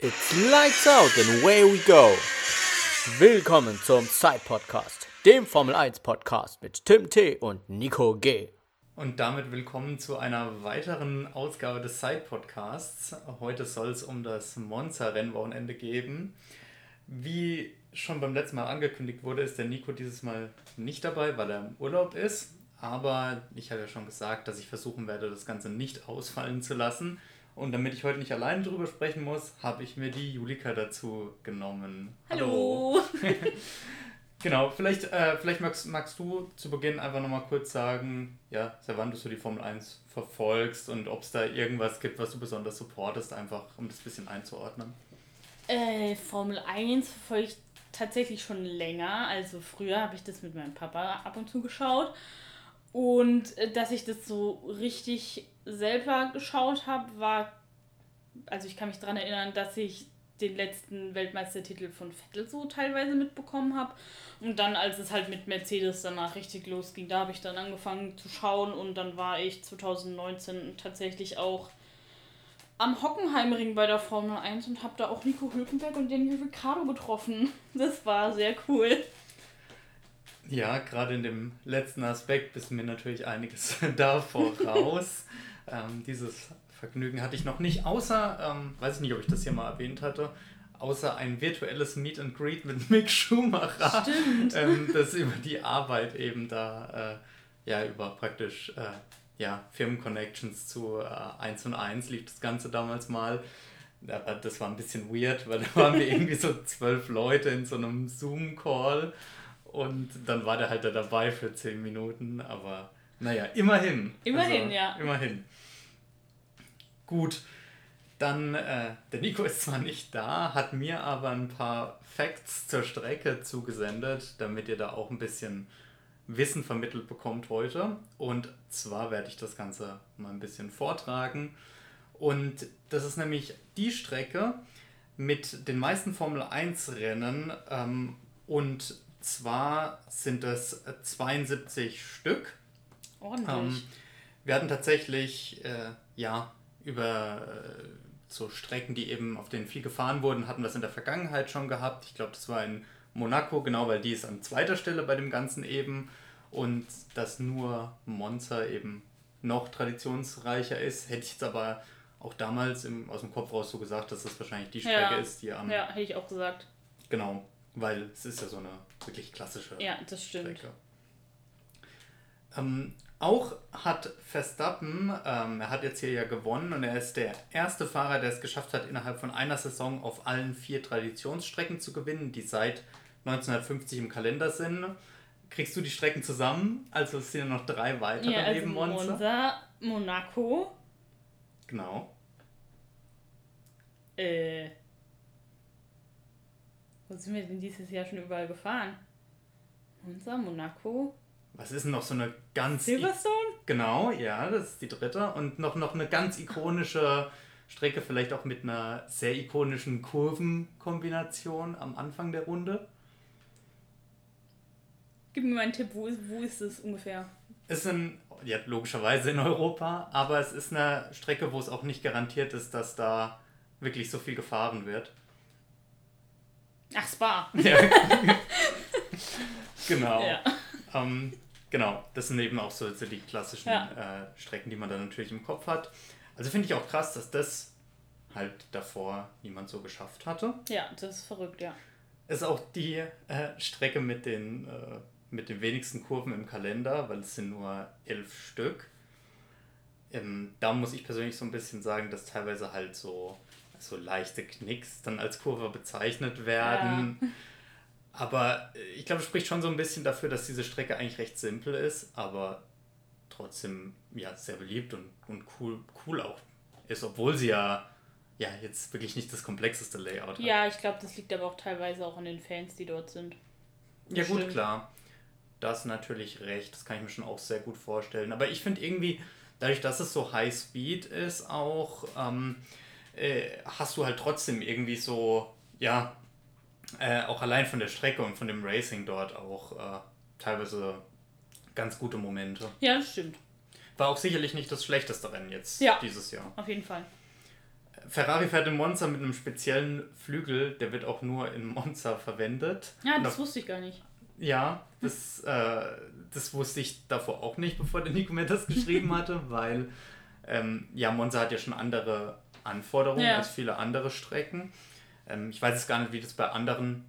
It's lights out and away we go. Willkommen zum Side Podcast, dem Formel 1 Podcast mit Tim T und Nico G. Und damit willkommen zu einer weiteren Ausgabe des Side Podcasts. Heute soll es um das Monza-Rennwochenende gehen. Wie schon beim letzten Mal angekündigt wurde, ist der Nico dieses Mal nicht dabei, weil er im Urlaub ist. Aber ich habe ja schon gesagt, dass ich versuchen werde, das Ganze nicht ausfallen zu lassen. Und damit ich heute nicht alleine drüber sprechen muss, habe ich mir die Julika dazu genommen. Hallo! genau, vielleicht, äh, vielleicht magst, magst du zu Beginn einfach nochmal kurz sagen, ja, seit wann du so die Formel 1 verfolgst und ob es da irgendwas gibt, was du besonders supportest, einfach um das ein bisschen einzuordnen. Äh, Formel 1 verfolge ich tatsächlich schon länger. Also früher habe ich das mit meinem Papa ab und zu geschaut. Und äh, dass ich das so richtig selber geschaut habe, war, also ich kann mich daran erinnern, dass ich den letzten Weltmeistertitel von Vettel so teilweise mitbekommen habe. Und dann, als es halt mit Mercedes danach richtig losging, da habe ich dann angefangen zu schauen und dann war ich 2019 tatsächlich auch am Hockenheimring bei der Formel 1 und habe da auch Nico Hülkenberg und Daniel Ricciardo getroffen. Das war sehr cool. Ja, gerade in dem letzten Aspekt bist mir natürlich einiges da voraus. Ähm, dieses Vergnügen hatte ich noch nicht, außer, ähm, weiß ich nicht, ob ich das hier mal erwähnt hatte, außer ein virtuelles Meet and Greet mit Mick Schumacher, ähm, das über die Arbeit eben da, äh, ja, über praktisch, äh, ja, Firmenconnections zu äh, 1 und 1 lief das Ganze damals mal. Aber das war ein bisschen weird, weil da waren wir irgendwie so zwölf Leute in so einem Zoom-Call und dann war der halt da dabei für zehn Minuten, aber naja, immerhin. Immerhin, also, ja. Immerhin. Gut, dann, äh, der Nico ist zwar nicht da, hat mir aber ein paar Facts zur Strecke zugesendet, damit ihr da auch ein bisschen Wissen vermittelt bekommt heute. Und zwar werde ich das Ganze mal ein bisschen vortragen. Und das ist nämlich die Strecke mit den meisten Formel 1 Rennen ähm, und zwar sind es 72 Stück. Ordentlich. Ähm, wir hatten tatsächlich, äh, ja, über äh, so Strecken, die eben auf denen viel gefahren wurden, hatten wir es in der Vergangenheit schon gehabt. Ich glaube, das war in Monaco, genau, weil die ist an zweiter Stelle bei dem Ganzen eben. Und dass nur Monza eben noch traditionsreicher ist, hätte ich jetzt aber auch damals im, aus dem Kopf raus so gesagt, dass das wahrscheinlich die Strecke ja. ist, die am. Ja, hätte ich auch gesagt. Genau, weil es ist ja so eine wirklich klassische ja, das stimmt. Strecke. Ähm, auch hat Verstappen, ähm, er hat jetzt hier ja gewonnen und er ist der erste Fahrer, der es geschafft hat, innerhalb von einer Saison auf allen vier Traditionsstrecken zu gewinnen, die seit 1950 im Kalender sind. Kriegst du die Strecken zusammen? Also es sind ja noch drei weitere ja, also neben Monza. Monza, Monaco. Genau. Äh, wo sind wir denn dieses Jahr schon überall gefahren? Monza, Monaco. Was ist denn noch so eine ganz. Silverstone? Genau, ja, das ist die dritte. Und noch, noch eine ganz ikonische Strecke, vielleicht auch mit einer sehr ikonischen Kurvenkombination am Anfang der Runde. Gib mir mal einen Tipp, wo ist, wo ist es ungefähr? Es ist ja, logischerweise in Europa, aber es ist eine Strecke, wo es auch nicht garantiert ist, dass da wirklich so viel gefahren wird. Ach, Spa. Ja. genau. Ja. Ähm, genau, das sind eben auch so, so die klassischen ja. äh, Strecken, die man dann natürlich im Kopf hat. Also finde ich auch krass, dass das halt davor niemand so geschafft hatte. Ja, das ist verrückt, ja. Ist auch die äh, Strecke mit den, äh, mit den wenigsten Kurven im Kalender, weil es sind nur elf Stück. Ähm, da muss ich persönlich so ein bisschen sagen, dass teilweise halt so so leichte Knicks dann als Kurve bezeichnet werden. Ja. Aber äh, ich glaube, es spricht schon so ein bisschen dafür, dass diese Strecke eigentlich recht simpel ist, aber trotzdem ja sehr beliebt und, und cool, cool auch ist, obwohl sie ja, ja jetzt wirklich nicht das komplexeste Layout hat. Ja, ich glaube, das liegt aber auch teilweise auch an den Fans, die dort sind. Ja, gut, klar. Das natürlich recht, das kann ich mir schon auch sehr gut vorstellen. Aber ich finde irgendwie, dadurch, dass es so High Speed ist, auch. Ähm, äh, hast du halt trotzdem irgendwie so, ja, äh, auch allein von der Strecke und von dem Racing dort auch äh, teilweise ganz gute Momente. Ja, das stimmt. War auch sicherlich nicht das schlechteste Rennen jetzt ja, dieses Jahr. Auf jeden Fall. Ferrari fährt in Monza mit einem speziellen Flügel, der wird auch nur in Monza verwendet. Ja, das wusste ich gar nicht. Ja, das, äh, das wusste ich davor auch nicht, bevor der Nico mir das geschrieben hatte, weil ähm, ja, Monza hat ja schon andere Anforderungen ja. als viele andere Strecken. Ähm, ich weiß jetzt gar nicht, wie das bei anderen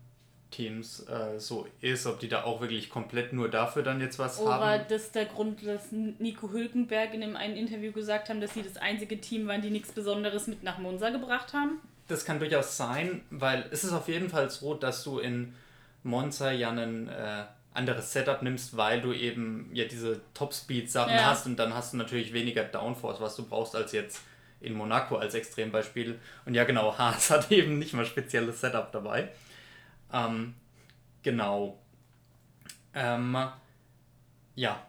Teams äh, so ist, ob die da auch wirklich komplett nur dafür dann jetzt was Oder haben. Oder das ist der Grund, dass Nico Hülkenberg in einem einen Interview gesagt haben, dass sie das einzige Team waren, die nichts Besonderes mit nach Monza gebracht haben. Das kann durchaus sein, weil es ist auf jeden Fall so, dass du in Monza ja ein äh, anderes Setup nimmst, weil du eben ja diese Top-Speed-Sachen ja. hast und dann hast du natürlich weniger Downforce, was du brauchst, als jetzt in Monaco als Extrembeispiel. Und ja, genau, Haas hat eben nicht mal spezielles Setup dabei. Ähm, genau. Ähm, ja.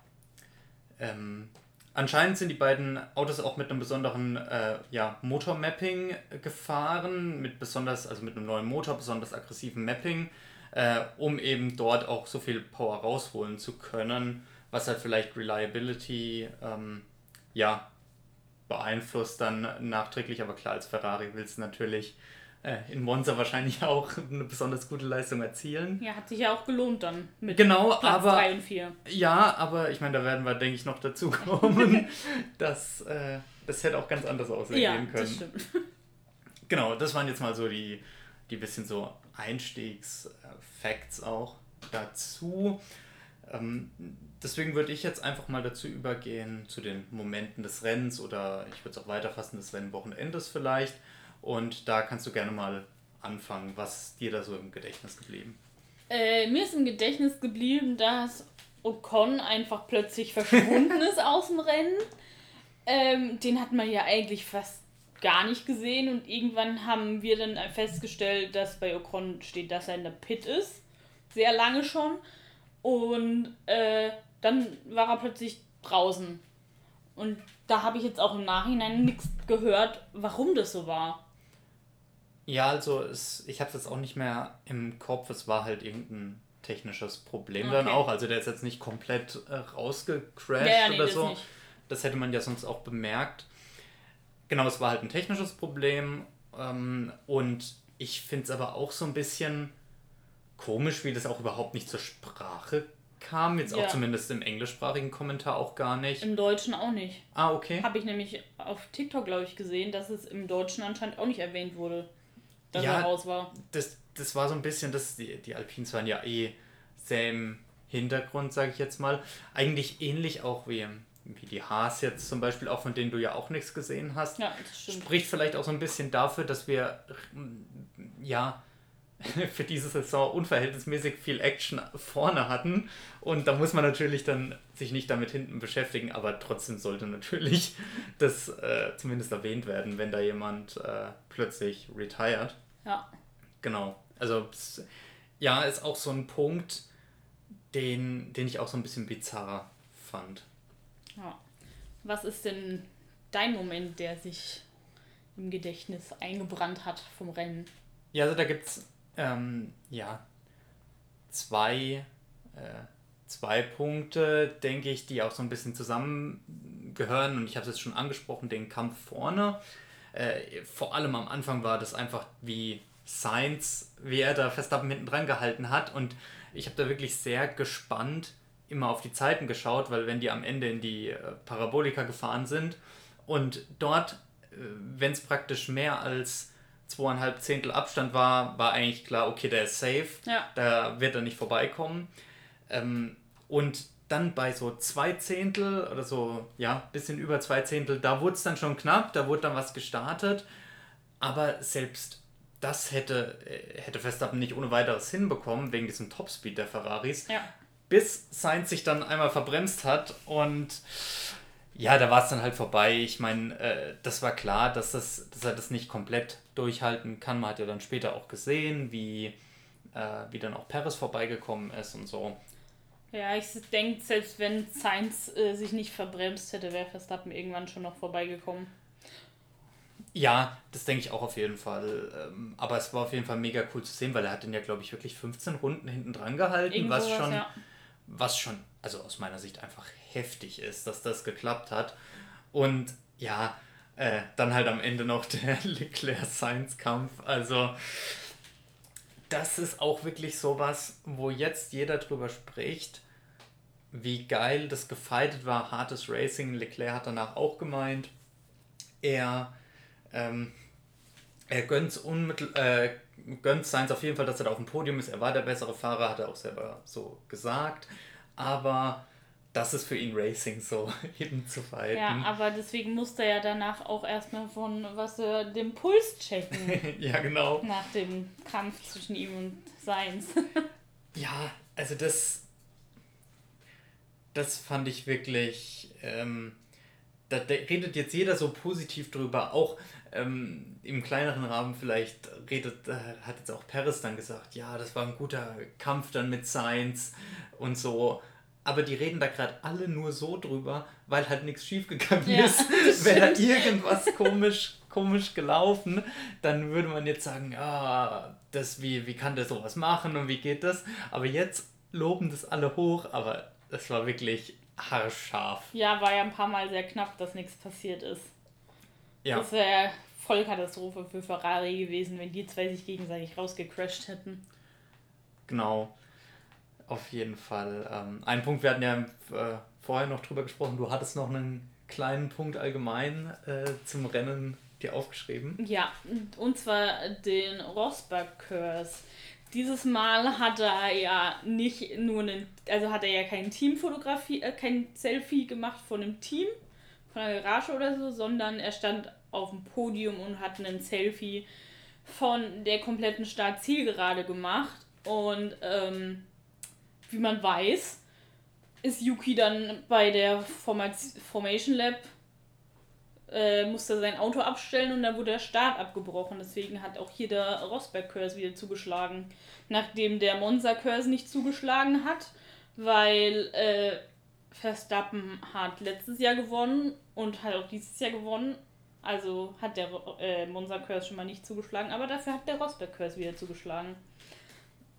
Ähm, anscheinend sind die beiden Autos auch mit einem besonderen äh, ja, Motor-Mapping gefahren, mit besonders, also mit einem neuen Motor, besonders aggressiven Mapping, äh, um eben dort auch so viel Power rausholen zu können, was halt vielleicht Reliability ähm, ja, beeinflusst dann nachträglich, aber klar, als Ferrari willst du natürlich äh, in Monza wahrscheinlich auch eine besonders gute Leistung erzielen. Ja, hat sich ja auch gelohnt dann mit genau, Platz aber, 3 und 4. Ja, aber ich meine, da werden wir, denke ich, noch dazu kommen, dass äh, das hätte auch ganz anders aussehen ja, können. Das stimmt. Genau, das waren jetzt mal so die, die bisschen so Einstiegs-Facts auch dazu. Ähm, deswegen würde ich jetzt einfach mal dazu übergehen, zu den Momenten des Rennens oder ich würde es auch weiterfassen, des Rennwochenendes vielleicht. Und da kannst du gerne mal anfangen. Was ist dir da so im Gedächtnis geblieben? Äh, mir ist im Gedächtnis geblieben, dass Ocon einfach plötzlich verschwunden ist aus dem Rennen. Ähm, den hat man ja eigentlich fast gar nicht gesehen und irgendwann haben wir dann festgestellt, dass bei Ocon steht, dass er in der Pit ist. Sehr lange schon. Und äh, dann war er plötzlich draußen. Und da habe ich jetzt auch im Nachhinein nichts gehört, warum das so war. Ja, also es, ich habe es jetzt auch nicht mehr im Kopf. Es war halt irgendein technisches Problem okay. dann auch. Also der ist jetzt nicht komplett äh, rausgecrashed ja, ja, nee, oder so. Das, das, hätte man ja sonst auch bemerkt. Genau, es war halt ein technisches Problem. Ähm, und ich finde es aber auch so ein bisschen komisch, wie das auch überhaupt nicht zur Sprache kam. Jetzt ja. auch zumindest im englischsprachigen Kommentar auch gar nicht. Im Deutschen auch nicht. Ah, okay. Habe ich nämlich auf TikTok, glaube ich, gesehen, dass es im Deutschen anscheinend auch nicht erwähnt wurde dass ja, er raus war. Das, das war so ein bisschen, das, die, die Alpins waren ja eh sehr im Hintergrund, sage ich jetzt mal. Eigentlich ähnlich auch wie, wie die Haas jetzt zum Beispiel, auch von denen du ja auch nichts gesehen hast. Ja, das stimmt. Spricht vielleicht auch so ein bisschen dafür, dass wir ja für diese Saison unverhältnismäßig viel Action vorne hatten. Und da muss man natürlich dann sich nicht damit hinten beschäftigen, aber trotzdem sollte natürlich das äh, zumindest erwähnt werden, wenn da jemand äh, plötzlich retired. Ja. Genau. Also ja, ist auch so ein Punkt, den, den ich auch so ein bisschen bizarr fand. Ja. Was ist denn dein Moment, der sich im Gedächtnis eingebrannt hat vom Rennen? Ja, also da gibt es ähm, ja, zwei, äh, zwei Punkte, denke ich, die auch so ein bisschen zusammengehören. Und ich habe es jetzt schon angesprochen, den Kampf vorne. Äh, vor allem am Anfang war das einfach wie Science, wie er da Verstappen hinten dran gehalten hat. Und ich habe da wirklich sehr gespannt immer auf die Zeiten geschaut, weil wenn die am Ende in die äh, Parabolika gefahren sind und dort, äh, wenn es praktisch mehr als zweieinhalb Zehntel Abstand war, war eigentlich klar, okay, der ist safe, ja. da wird er nicht vorbeikommen. Ähm, und dann bei so zwei Zehntel oder so, ja, bisschen über zwei Zehntel, da wurde es dann schon knapp, da wurde dann was gestartet. Aber selbst das hätte, äh, hätte Verstappen nicht ohne weiteres hinbekommen, wegen diesem Topspeed der Ferraris. Ja. Bis Sainz sich dann einmal verbremst hat und ja, da war es dann halt vorbei. Ich meine, äh, das war klar, dass, das, dass er das nicht komplett durchhalten kann. Man hat ja dann später auch gesehen, wie, äh, wie dann auch Paris vorbeigekommen ist und so. Ja, ich denke, selbst wenn Sainz äh, sich nicht verbremst hätte, wäre Verstappen irgendwann schon noch vorbeigekommen. Ja, das denke ich auch auf jeden Fall. Ähm, aber es war auf jeden Fall mega cool zu sehen, weil er hat den ja, glaube ich, wirklich 15 Runden hinten dran gehalten, Irgendwo was schon, ja. was schon, also aus meiner Sicht einfach heftig ist, dass das geklappt hat. Und ja, äh, dann halt am Ende noch der Leclerc-Science-Kampf. Also, das ist auch wirklich sowas, wo jetzt jeder drüber spricht, wie geil das gefeitet war, hartes Racing. Leclerc hat danach auch gemeint, er, ähm, er gönnt unmittel, äh, gönnt Sainz auf jeden Fall, dass er da auf dem Podium ist. Er war der bessere Fahrer, hat er auch selber so gesagt. Aber das ist für ihn Racing so eben zu fighten. Ja, aber deswegen musste er ja danach auch erstmal von was er den Puls checken. ja, genau. Nach dem Kampf zwischen ihm und Sainz. ja, also das das fand ich wirklich ähm, da, da, redet jetzt jeder so positiv drüber, auch ähm, im kleineren Rahmen vielleicht redet, äh, hat jetzt auch Paris dann gesagt, ja, das war ein guter Kampf dann mit Science und so aber die reden da gerade alle nur so drüber, weil halt nichts schiefgegangen ja, ist. Wäre da irgendwas komisch, komisch gelaufen, dann würde man jetzt sagen, ah, das, wie, wie kann der sowas machen und wie geht das? Aber jetzt loben das alle hoch, aber das war wirklich haarscharf. Ja, war ja ein paar Mal sehr knapp, dass nichts passiert ist. Ja. Das wäre Vollkatastrophe für Ferrari gewesen, wenn die zwei sich gegenseitig rausgecrashed hätten. Genau. Auf jeden Fall. Ähm, ein Punkt, wir hatten ja äh, vorher noch drüber gesprochen, du hattest noch einen kleinen Punkt allgemein äh, zum Rennen dir aufgeschrieben. Ja, und zwar den Rosberg-Curse. Dieses Mal hat er ja nicht nur einen, also hat er ja kein Teamfotografie, äh, kein Selfie gemacht von einem Team, von einer Garage oder so, sondern er stand auf dem Podium und hat ein Selfie von der kompletten Start-Zielgerade gemacht. Und ähm, wie man weiß, ist Yuki dann bei der Formation Lab äh, musste sein Auto abstellen und dann wurde der Start abgebrochen. Deswegen hat auch hier der Rosberg-Curse wieder zugeschlagen. Nachdem der Monza-Curse nicht zugeschlagen hat, weil äh, Verstappen hat letztes Jahr gewonnen und hat auch dieses Jahr gewonnen. Also hat der äh, Monza-Curse schon mal nicht zugeschlagen, aber dafür hat der Rosberg-Curse wieder zugeschlagen.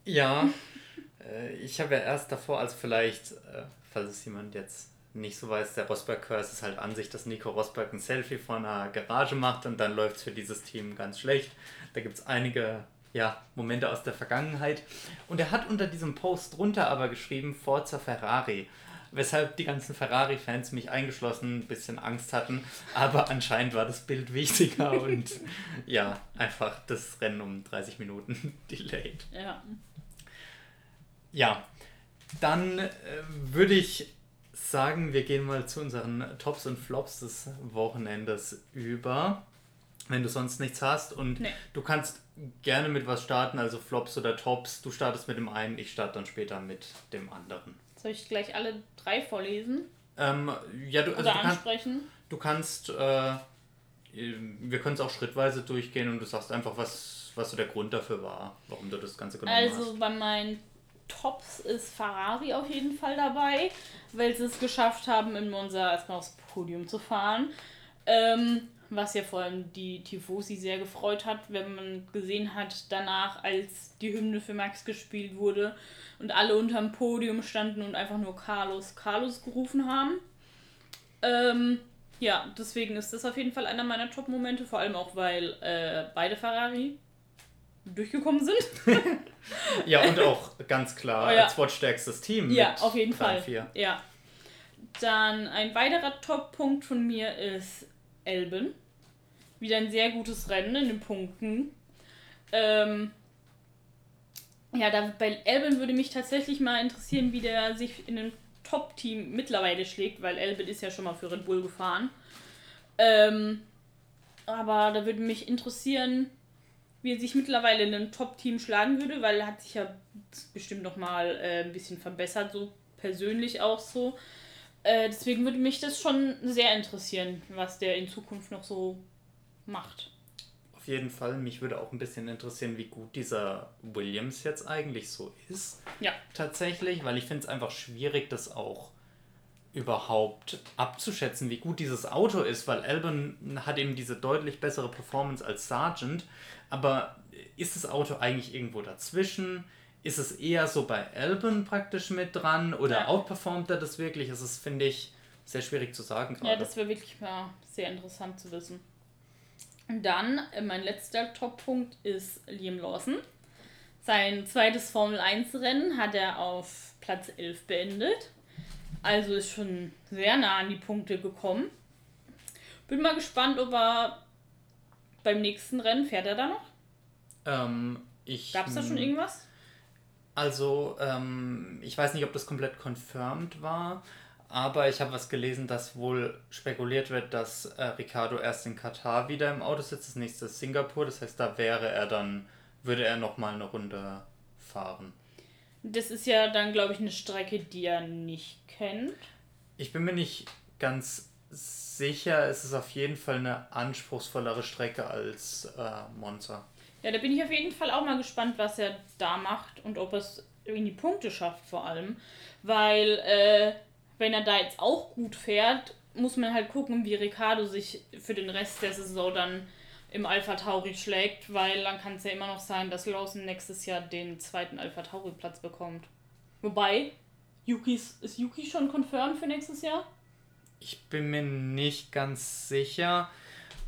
Ja, ich habe ja erst davor, also vielleicht, äh, falls es jemand jetzt nicht so weiß, der Rosberg-Curse ist halt an sich, dass Nico Rosberg ein Selfie vor einer Garage macht und dann läuft es für dieses Team ganz schlecht. Da gibt es einige ja, Momente aus der Vergangenheit. Und er hat unter diesem Post drunter aber geschrieben, Forza Ferrari. Weshalb die ganzen Ferrari-Fans, mich eingeschlossen, ein bisschen Angst hatten. Aber anscheinend war das Bild wichtiger und ja, einfach das Rennen um 30 Minuten delayed. Ja. Ja, dann äh, würde ich sagen, wir gehen mal zu unseren Tops und Flops des Wochenendes über. Wenn du sonst nichts hast und nee. du kannst gerne mit was starten, also Flops oder Tops. Du startest mit dem einen, ich starte dann später mit dem anderen. Soll ich gleich alle drei vorlesen? Ähm, ja, du, also oder du ansprechen? Kann, du kannst, äh, wir können es auch schrittweise durchgehen und du sagst einfach, was, was so der Grund dafür war, warum du das Ganze genommen also, hast. Also bei meinen Tops ist Ferrari auf jeden Fall dabei, weil sie es geschafft haben, in Monza erstmal aufs Podium zu fahren. Ähm, was ja vor allem die Tifosi sehr gefreut hat, wenn man gesehen hat, danach, als die Hymne für Max gespielt wurde und alle unterm Podium standen und einfach nur Carlos, Carlos gerufen haben. Ähm, ja, deswegen ist das auf jeden Fall einer meiner Top-Momente, vor allem auch, weil äh, beide Ferrari durchgekommen sind. ja, und auch ganz klar oh, ja. als wortstärkstes Team. Ja, auf jeden Fall. 4. Ja. Dann ein weiterer Top-Punkt von mir ist Elben. Wieder ein sehr gutes Rennen in den Punkten. Ähm, ja, da, bei Elben würde mich tatsächlich mal interessieren, wie der sich in einem Top-Team mittlerweile schlägt, weil Elben ist ja schon mal für Red Bull gefahren. Ähm, aber da würde mich interessieren, wie er sich mittlerweile in einem Top-Team schlagen würde, weil er hat sich ja bestimmt noch mal äh, ein bisschen verbessert, so persönlich auch so. Äh, deswegen würde mich das schon sehr interessieren, was der in Zukunft noch so macht. Auf jeden Fall, mich würde auch ein bisschen interessieren, wie gut dieser Williams jetzt eigentlich so ist. Ja. Tatsächlich, weil ich finde es einfach schwierig, das auch überhaupt abzuschätzen, wie gut dieses Auto ist, weil Albon hat eben diese deutlich bessere Performance als Sargent, aber ist das Auto eigentlich irgendwo dazwischen? Ist es eher so bei Albon praktisch mit dran oder ja. outperformt er das wirklich? Es ist, finde ich, sehr schwierig zu sagen gerade. Ja, das wäre wirklich mal sehr interessant zu wissen. Und dann, äh, mein letzter Top-Punkt ist Liam Lawson. Sein zweites Formel-1-Rennen hat er auf Platz 11 beendet. Also ist schon sehr nah an die Punkte gekommen. Bin mal gespannt, ob er beim nächsten Rennen fährt er da noch? Ähm, Gab es da schon irgendwas? Also, ähm, ich weiß nicht, ob das komplett confirmed war, aber ich habe was gelesen, dass wohl spekuliert wird, dass äh, Ricardo erst in Katar wieder im Auto sitzt. Das nächste ist Singapur, das heißt, da wäre er dann, würde er nochmal eine Runde fahren. Das ist ja dann, glaube ich, eine Strecke, die er nicht kennt. Ich bin mir nicht ganz sicher, es ist auf jeden Fall eine anspruchsvollere Strecke als äh, Monza. Ja, da bin ich auf jeden Fall auch mal gespannt, was er da macht und ob er es die Punkte schafft vor allem. Weil, äh, wenn er da jetzt auch gut fährt, muss man halt gucken, wie Ricardo sich für den Rest der Saison dann im Alpha Tauri schlägt, weil dann kann es ja immer noch sein, dass Lawson nächstes Jahr den zweiten Alpha Tauri Platz bekommt. Wobei, Yukis, ist Yuki schon confirmed für nächstes Jahr? Ich bin mir nicht ganz sicher.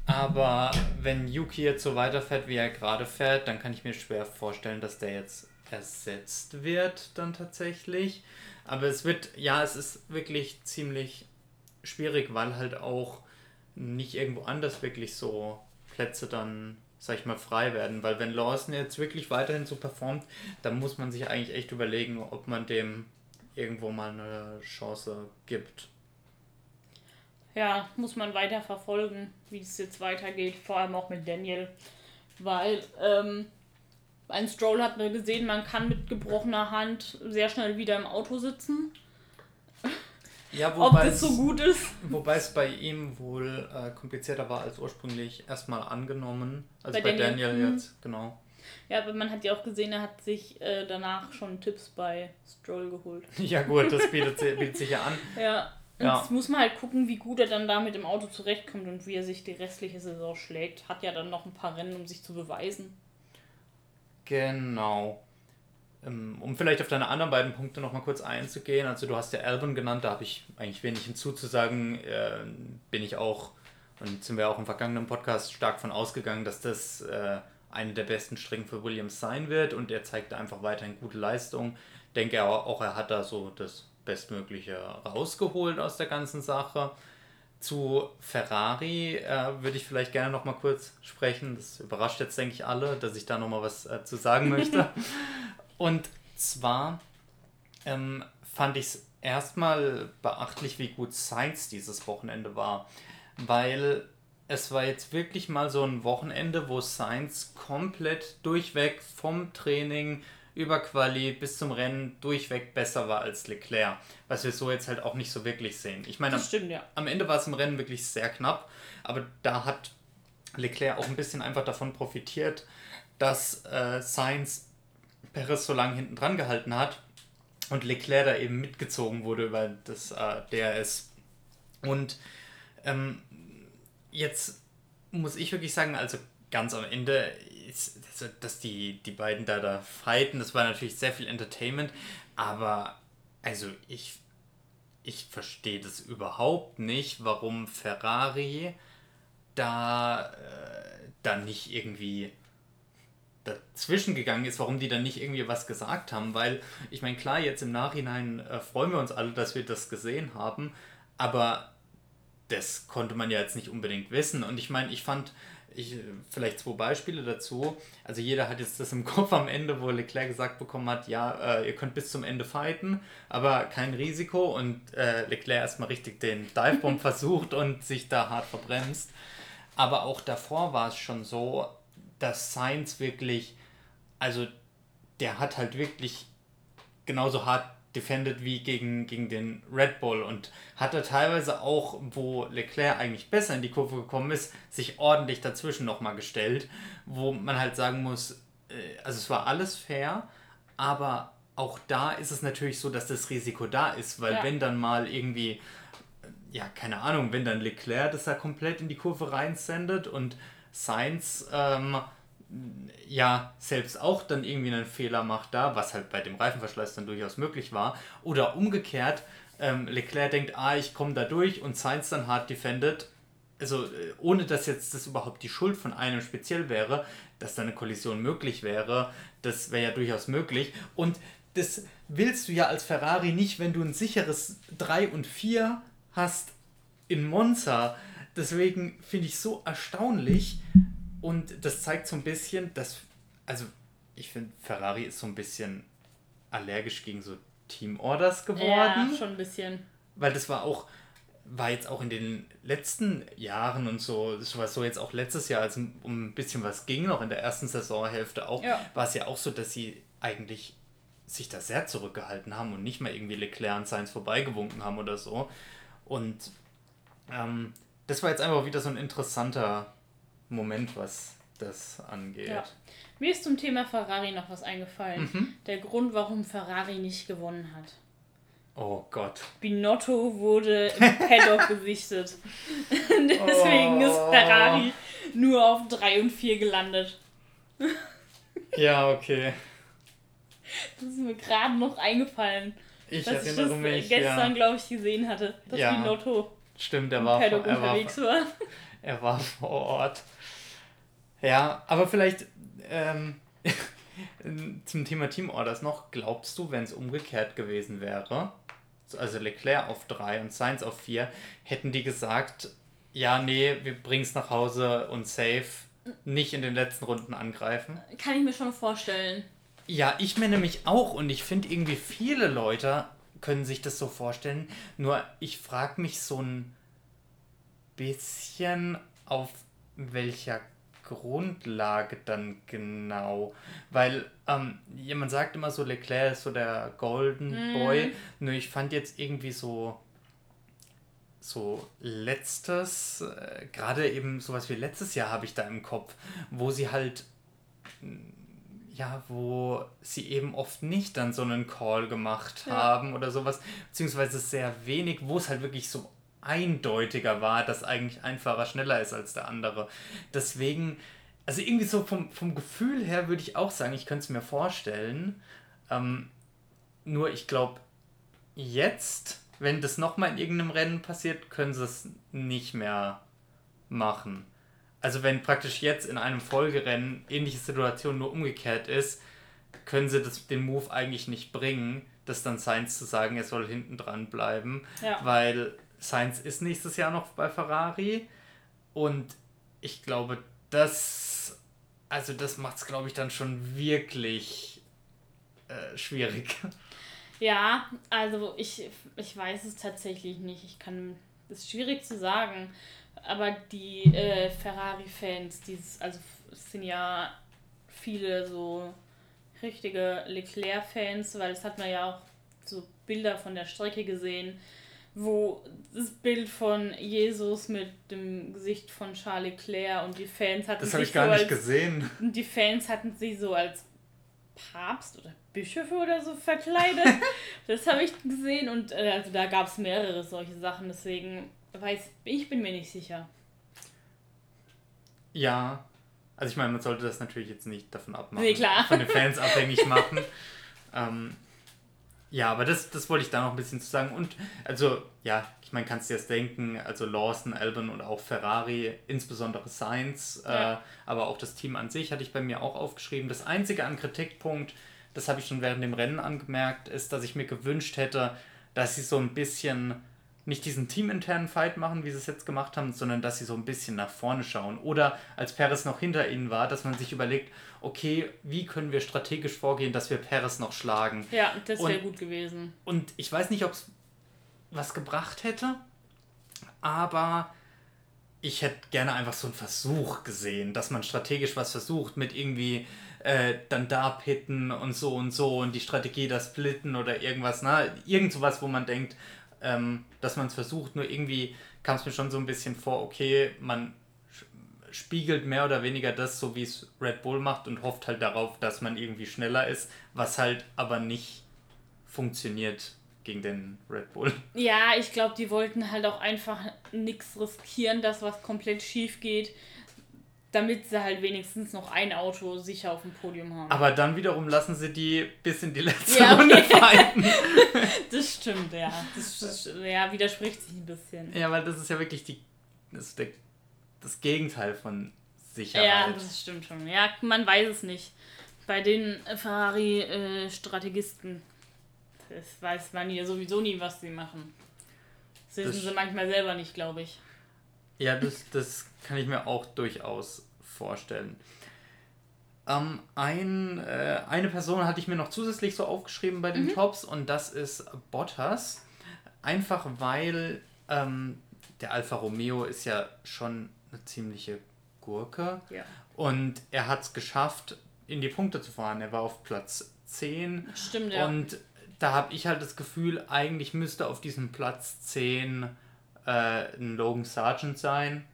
Aber wenn Yuki jetzt so weiterfährt, wie er gerade fährt, dann kann ich mir schwer vorstellen, dass der jetzt ersetzt wird dann tatsächlich. Aber es wird, ja, es ist wirklich ziemlich schwierig, weil halt auch nicht irgendwo anders wirklich so Plätze dann, sag ich mal, frei werden. Weil wenn Lawson jetzt wirklich weiterhin so performt, dann muss man sich eigentlich echt überlegen, ob man dem irgendwo mal eine Chance gibt ja, muss man weiter verfolgen, wie es jetzt weitergeht, vor allem auch mit Daniel. Weil ähm, ein Stroll hat mir gesehen, man kann mit gebrochener Hand sehr schnell wieder im Auto sitzen. Ja, wobei Ob das so gut ist. Wobei es bei ihm wohl äh, komplizierter war als ursprünglich erstmal angenommen. Also bei, bei Daniel, Daniel hm. jetzt, genau. Ja, aber man hat ja auch gesehen, er hat sich äh, danach schon Tipps bei Stroll geholt. ja, gut, das bietet, bietet sich ja an. Ja. Und ja. Jetzt muss man halt gucken, wie gut er dann da mit dem Auto zurechtkommt und wie er sich die restliche Saison schlägt. Hat ja dann noch ein paar Rennen, um sich zu beweisen. Genau. Ähm, um vielleicht auf deine anderen beiden Punkte noch mal kurz einzugehen. Also du hast ja Albon genannt, da habe ich eigentlich wenig hinzuzusagen. Äh, bin ich auch, und sind wir auch im vergangenen Podcast stark von ausgegangen, dass das äh, eine der besten Strecken für Williams sein wird und er zeigt einfach weiterhin gute Leistung. Denke auch, er hat da so das Bestmögliche rausgeholt aus der ganzen Sache. Zu Ferrari äh, würde ich vielleicht gerne noch mal kurz sprechen. Das überrascht jetzt, denke ich, alle, dass ich da noch mal was äh, zu sagen möchte. Und zwar ähm, fand ich es erstmal beachtlich, wie gut Science dieses Wochenende war. Weil es war jetzt wirklich mal so ein Wochenende, wo Science komplett durchweg vom Training über Quali bis zum Rennen durchweg besser war als Leclerc, was wir so jetzt halt auch nicht so wirklich sehen. Ich meine, am, stimmt, ja. am Ende war es im Rennen wirklich sehr knapp, aber da hat Leclerc auch ein bisschen einfach davon profitiert, dass äh, Sainz Perez so lange hinten dran gehalten hat und Leclerc da eben mitgezogen wurde über das äh, DRS. Und ähm, jetzt muss ich wirklich sagen, also ganz am Ende ist, dass die, die beiden da, da fighten, das war natürlich sehr viel Entertainment, aber also ich, ich verstehe das überhaupt nicht, warum Ferrari da, äh, da nicht irgendwie dazwischen gegangen ist, warum die dann nicht irgendwie was gesagt haben, weil ich meine, klar, jetzt im Nachhinein äh, freuen wir uns alle, dass wir das gesehen haben, aber das konnte man ja jetzt nicht unbedingt wissen. Und ich meine, ich fand ich, vielleicht zwei Beispiele dazu. Also jeder hat jetzt das im Kopf am Ende, wo Leclerc gesagt bekommen hat, ja, äh, ihr könnt bis zum Ende fighten, aber kein Risiko und äh, Leclerc erstmal richtig den Divebomb versucht und sich da hart verbremst. Aber auch davor war es schon so, dass Sainz wirklich, also der hat halt wirklich genauso hart defended wie gegen, gegen den Red Bull und hatte teilweise auch, wo Leclerc eigentlich besser in die Kurve gekommen ist, sich ordentlich dazwischen nochmal gestellt, wo man halt sagen muss, äh, also es war alles fair, aber auch da ist es natürlich so, dass das Risiko da ist, weil ja. wenn dann mal irgendwie, äh, ja, keine Ahnung, wenn dann Leclerc das da komplett in die Kurve reinsendet und Sainz ähm, ja selbst auch dann irgendwie einen Fehler macht da, was halt bei dem Reifenverschleiß dann durchaus möglich war. Oder umgekehrt, ähm, Leclerc denkt, ah, ich komme da durch und Sainz dann hart defended. Also äh, ohne dass jetzt das überhaupt die Schuld von einem speziell wäre, dass da eine Kollision möglich wäre, das wäre ja durchaus möglich. Und das willst du ja als Ferrari nicht, wenn du ein sicheres 3 und 4 hast in Monza. Deswegen finde ich so erstaunlich und das zeigt so ein bisschen, dass, also ich finde, Ferrari ist so ein bisschen allergisch gegen so Team-Orders geworden. Ja, schon ein bisschen. Weil das war auch, war jetzt auch in den letzten Jahren und so, das war so jetzt auch letztes Jahr, als um ein bisschen was ging, noch in der ersten Saisonhälfte auch, ja. war es ja auch so, dass sie eigentlich sich da sehr zurückgehalten haben und nicht mal irgendwie Leclerc und Sainz vorbeigewunken haben oder so. Und ähm, das war jetzt einfach wieder so ein interessanter Moment, was das angeht. Ja. Mir ist zum Thema Ferrari noch was eingefallen. Mhm. Der Grund, warum Ferrari nicht gewonnen hat. Oh Gott. Binotto wurde im Paddock gesichtet. Deswegen oh. ist Ferrari nur auf 3 und 4 gelandet. ja, okay. Das ist mir gerade noch eingefallen. Ich dass erinnere ich das mich, gestern, ja. glaube ich, gesehen hatte, dass ja. Binotto Stimmt, er war, Paddock er unterwegs war, war. Er war vor Ort. Ja, aber vielleicht ähm, zum Thema Teamorders noch, glaubst du, wenn es umgekehrt gewesen wäre, also Leclerc auf 3 und Sainz auf 4, hätten die gesagt, ja, nee, wir bringen es nach Hause und safe, nicht in den letzten Runden angreifen? Kann ich mir schon vorstellen. Ja, ich mir nämlich auch und ich finde irgendwie viele Leute können sich das so vorstellen, nur ich frage mich so ein bisschen auf welcher Grundlage dann genau? Weil ähm, jemand sagt immer so, Leclerc ist so der Golden mm. Boy. Nur ich fand jetzt irgendwie so so letztes, äh, gerade eben sowas wie letztes Jahr habe ich da im Kopf, wo sie halt ja, wo sie eben oft nicht dann so einen Call gemacht ja. haben oder sowas, beziehungsweise sehr wenig, wo es halt wirklich so eindeutiger war, dass eigentlich ein Fahrer schneller ist als der andere. Deswegen, also irgendwie so vom, vom Gefühl her würde ich auch sagen, ich könnte es mir vorstellen. Ähm, nur ich glaube, jetzt, wenn das nochmal in irgendeinem Rennen passiert, können sie es nicht mehr machen. Also wenn praktisch jetzt in einem Folgerennen ähnliche Situation nur umgekehrt ist, können sie das, den Move eigentlich nicht bringen, das dann Sainz zu sagen, er soll hinten dran bleiben, ja. weil Sainz ist nächstes Jahr noch bei Ferrari und ich glaube, das, also das macht es, glaube ich, dann schon wirklich äh, schwierig. Ja, also ich, ich weiß es tatsächlich nicht. Ich kann, es ist schwierig zu sagen, aber die äh, Ferrari-Fans, also es sind ja viele so richtige Leclerc-Fans, weil das hat man ja auch so Bilder von der Strecke gesehen, wo das Bild von Jesus mit dem Gesicht von Charles Leclerc und die Fans hatten das habe ich gar so nicht als, gesehen. Die Fans hatten sie so als Papst oder Bischöfe oder so verkleidet. das habe ich gesehen und äh, also da gab es mehrere solche Sachen, deswegen weiß ich bin mir nicht sicher. Ja, also ich meine, man sollte das natürlich jetzt nicht davon abmachen, nee, klar. von den Fans abhängig machen. ähm, ja, aber das, das wollte ich da noch ein bisschen zu sagen. Und also, ja, ich meine, kannst du dir das denken, also Lawson, Albon und auch Ferrari, insbesondere Sainz, ja. äh, aber auch das Team an sich hatte ich bei mir auch aufgeschrieben. Das einzige an Kritikpunkt, das habe ich schon während dem Rennen angemerkt, ist, dass ich mir gewünscht hätte, dass sie so ein bisschen nicht diesen teaminternen Fight machen, wie sie es jetzt gemacht haben, sondern dass sie so ein bisschen nach vorne schauen. Oder als Perez noch hinter ihnen war, dass man sich überlegt, okay, wie können wir strategisch vorgehen, dass wir Perez noch schlagen. Ja, das wäre gut gewesen. Und ich weiß nicht, ob es was gebracht hätte, aber ich hätte gerne einfach so einen Versuch gesehen, dass man strategisch was versucht mit irgendwie äh, dann da pitten und so und so und die Strategie das splitten oder irgendwas, ne? Irgend sowas, wo man denkt, ähm, dass man es versucht, nur irgendwie kam es mir schon so ein bisschen vor, okay, man spiegelt mehr oder weniger das, so wie es Red Bull macht und hofft halt darauf, dass man irgendwie schneller ist, was halt aber nicht funktioniert gegen den Red Bull. Ja, ich glaube, die wollten halt auch einfach nichts riskieren, dass was komplett schief geht. Damit sie halt wenigstens noch ein Auto sicher auf dem Podium haben. Aber dann wiederum lassen sie die bis in die letzte ja, Runde okay. fighten. das stimmt, ja. Das, das, ja, widerspricht sich ein bisschen. Ja, weil das ist ja wirklich die, das, der, das Gegenteil von Sicherheit. Ja, das stimmt schon. Ja, man weiß es nicht. Bei den Ferrari-Strategisten, das weiß man ja sowieso nie, was sie machen. Das wissen sie manchmal selber nicht, glaube ich. Ja, das, das kann ich mir auch durchaus vorstellen. Ähm, ein, äh, eine Person hatte ich mir noch zusätzlich so aufgeschrieben bei den mhm. Tops und das ist Bottas. Einfach weil ähm, der Alfa Romeo ist ja schon eine ziemliche Gurke. Ja. Und er hat es geschafft, in die Punkte zu fahren. Er war auf Platz 10. Stimmt, ja. Und da habe ich halt das Gefühl, eigentlich müsste auf diesem Platz 10 äh, ein Logan Sargent sein.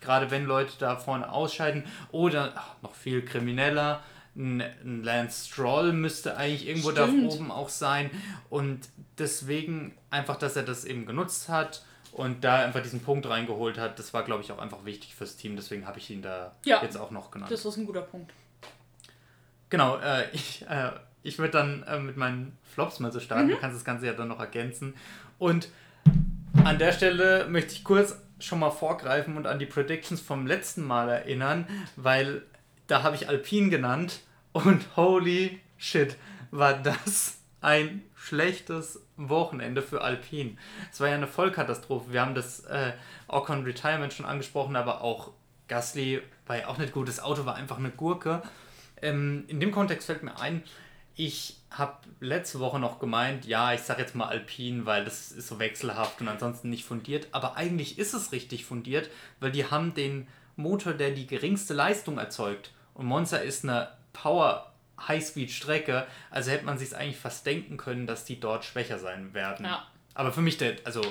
Gerade wenn Leute da vorne ausscheiden. Oder ach, noch viel krimineller. Ein, Lance Stroll müsste eigentlich irgendwo Stimmt. da oben auch sein. Und deswegen einfach, dass er das eben genutzt hat und da einfach diesen Punkt reingeholt hat, das war, glaube ich, auch einfach wichtig fürs Team. Deswegen habe ich ihn da ja, jetzt auch noch genannt. Das ist ein guter Punkt. Genau, äh, ich, äh, ich würde dann äh, mit meinen Flops mal so starten. Mhm. Du kannst das Ganze ja dann noch ergänzen. Und an der Stelle möchte ich kurz schon mal vorgreifen und an die Predictions vom letzten Mal erinnern, weil da habe ich Alpine genannt und holy shit, war das ein schlechtes Wochenende für Alpine. Es war ja eine Vollkatastrophe. Wir haben das äh, Ocon Retirement schon angesprochen, aber auch Gasly war ja auch nicht gut. Das Auto war einfach eine Gurke. Ähm, in dem Kontext fällt mir ein, ich habe letzte Woche noch gemeint, ja, ich sage jetzt mal Alpine, weil das ist so wechselhaft und ansonsten nicht fundiert. Aber eigentlich ist es richtig fundiert, weil die haben den Motor, der die geringste Leistung erzeugt. Und Monza ist eine Power Highspeed-Strecke. Also hätte man sich eigentlich fast denken können, dass die dort schwächer sein werden. Ja. Aber für mich der, also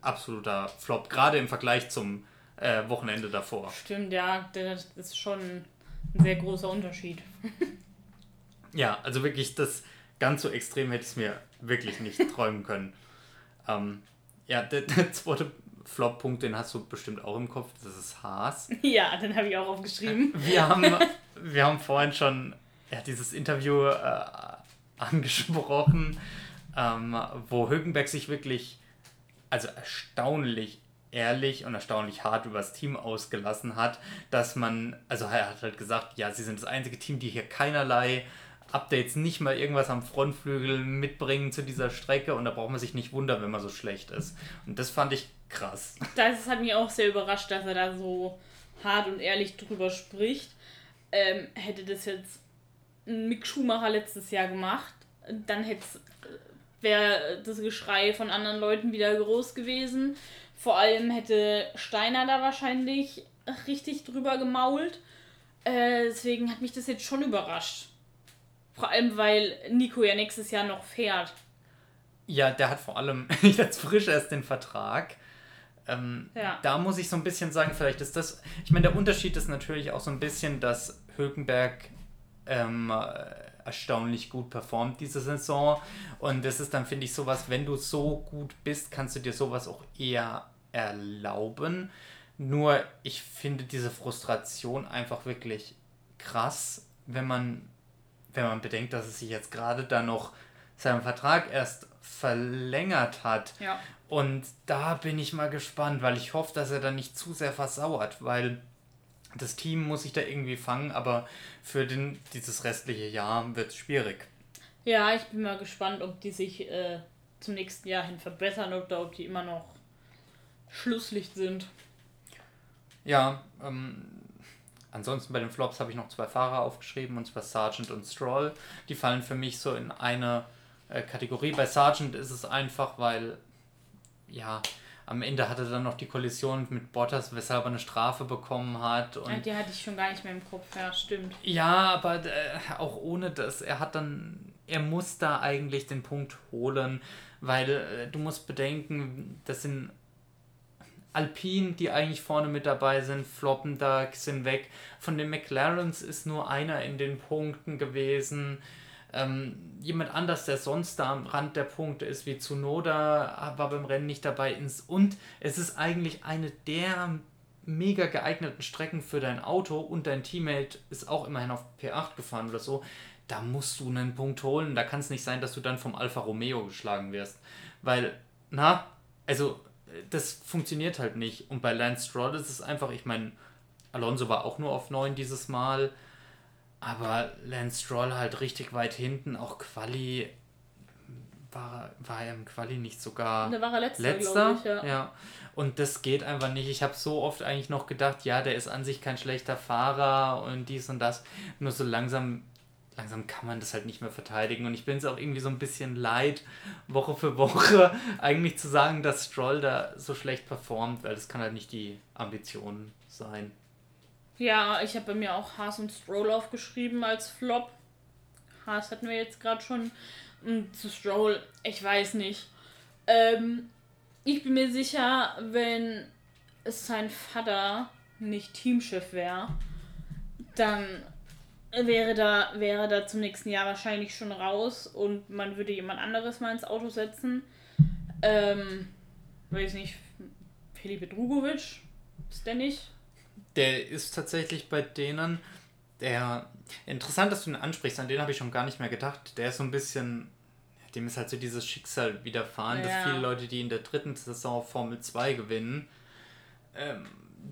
absoluter Flop, gerade im Vergleich zum äh, Wochenende davor. Stimmt, ja, das ist schon ein sehr großer Unterschied. Ja, also wirklich das ganz so extrem hätte ich es mir wirklich nicht träumen können. Ähm, ja, der, der zweite Flop-Punkt, den hast du bestimmt auch im Kopf, das ist Haas. Ja, den habe ich auch aufgeschrieben. Wir haben, wir haben vorhin schon ja, dieses Interview äh, angesprochen, ähm, wo Hülkenberg sich wirklich, also erstaunlich ehrlich und erstaunlich hart über das Team ausgelassen hat, dass man, also er hat halt gesagt, ja, sie sind das einzige Team, die hier keinerlei Updates nicht mal irgendwas am Frontflügel mitbringen zu dieser Strecke und da braucht man sich nicht wundern, wenn man so schlecht ist. Und das fand ich krass. Das hat mich auch sehr überrascht, dass er da so hart und ehrlich drüber spricht. Ähm, hätte das jetzt Mick Schumacher letztes Jahr gemacht, dann hätte wäre das Geschrei von anderen Leuten wieder groß gewesen. Vor allem hätte Steiner da wahrscheinlich richtig drüber gemault. Äh, deswegen hat mich das jetzt schon überrascht. Vor allem, weil Nico ja nächstes Jahr noch fährt. Ja, der hat vor allem jetzt frisch erst den Vertrag. Ähm, ja. Da muss ich so ein bisschen sagen, vielleicht ist das. Ich meine, der Unterschied ist natürlich auch so ein bisschen, dass Hülkenberg ähm, erstaunlich gut performt diese Saison. Und das ist dann, finde ich, sowas, wenn du so gut bist, kannst du dir sowas auch eher erlauben. Nur ich finde diese Frustration einfach wirklich krass, wenn man wenn man bedenkt, dass es sich jetzt gerade da noch seinen Vertrag erst verlängert hat. Ja. Und da bin ich mal gespannt, weil ich hoffe, dass er da nicht zu sehr versauert, weil das Team muss sich da irgendwie fangen, aber für den, dieses restliche Jahr wird es schwierig. Ja, ich bin mal gespannt, ob die sich äh, zum nächsten Jahr hin verbessern oder ob die immer noch Schlusslicht sind. Ja, ähm, Ansonsten bei den Flops habe ich noch zwei Fahrer aufgeschrieben, und zwar Sargent und Stroll. Die fallen für mich so in eine äh, Kategorie. Bei Sargent ist es einfach, weil, ja, am Ende hatte er dann noch die Kollision mit Bottas, weshalb er eine Strafe bekommen hat. Und ja, die hatte ich schon gar nicht mehr im Kopf, ja, stimmt. Ja, aber äh, auch ohne das, er hat dann, er muss da eigentlich den Punkt holen, weil äh, du musst bedenken, das sind Alpine, die eigentlich vorne mit dabei sind, floppen da, sind weg. Von den McLarens ist nur einer in den Punkten gewesen. Ähm, jemand anders, der sonst da am Rand der Punkte ist, wie Tsunoda, war beim Rennen nicht dabei. Und es ist eigentlich eine der mega geeigneten Strecken für dein Auto und dein Teammate ist auch immerhin auf P8 gefahren oder so, da musst du einen Punkt holen. Da kann es nicht sein, dass du dann vom Alfa Romeo geschlagen wirst. Weil, na, also das funktioniert halt nicht. Und bei Lance Stroll ist es einfach, ich meine, Alonso war auch nur auf 9 dieses Mal. Aber Lance Stroll halt richtig weit hinten, auch Quali. War, war er im Quali nicht sogar Da war er letzter, letzter? ich, ja. ja. Und das geht einfach nicht. Ich habe so oft eigentlich noch gedacht, ja, der ist an sich kein schlechter Fahrer und dies und das. Nur so langsam, langsam kann man das halt nicht mehr verteidigen. Und ich bin es auch irgendwie so ein bisschen leid, Woche für Woche eigentlich zu sagen, dass Stroll da so schlecht performt, weil das kann halt nicht die Ambition sein. Ja, ich habe bei mir auch Haas und Stroll aufgeschrieben als Flop. Haas hatten wir jetzt gerade schon. Und zu Stroll, ich weiß nicht. Ähm, ich bin mir sicher, wenn es sein Vater nicht Teamchef wäre, dann wäre da, wäre da zum nächsten Jahr wahrscheinlich schon raus und man würde jemand anderes mal ins Auto setzen. Ähm, weiß nicht, Felipe Drugovic, ist der nicht? Der ist tatsächlich bei denen, der. Interessant, dass du ihn ansprichst, an den habe ich schon gar nicht mehr gedacht. Der ist so ein bisschen. Dem ist halt so dieses Schicksal widerfahren, dass Ja. viele Leute, die in der dritten Saison Formel 2 gewinnen, ähm,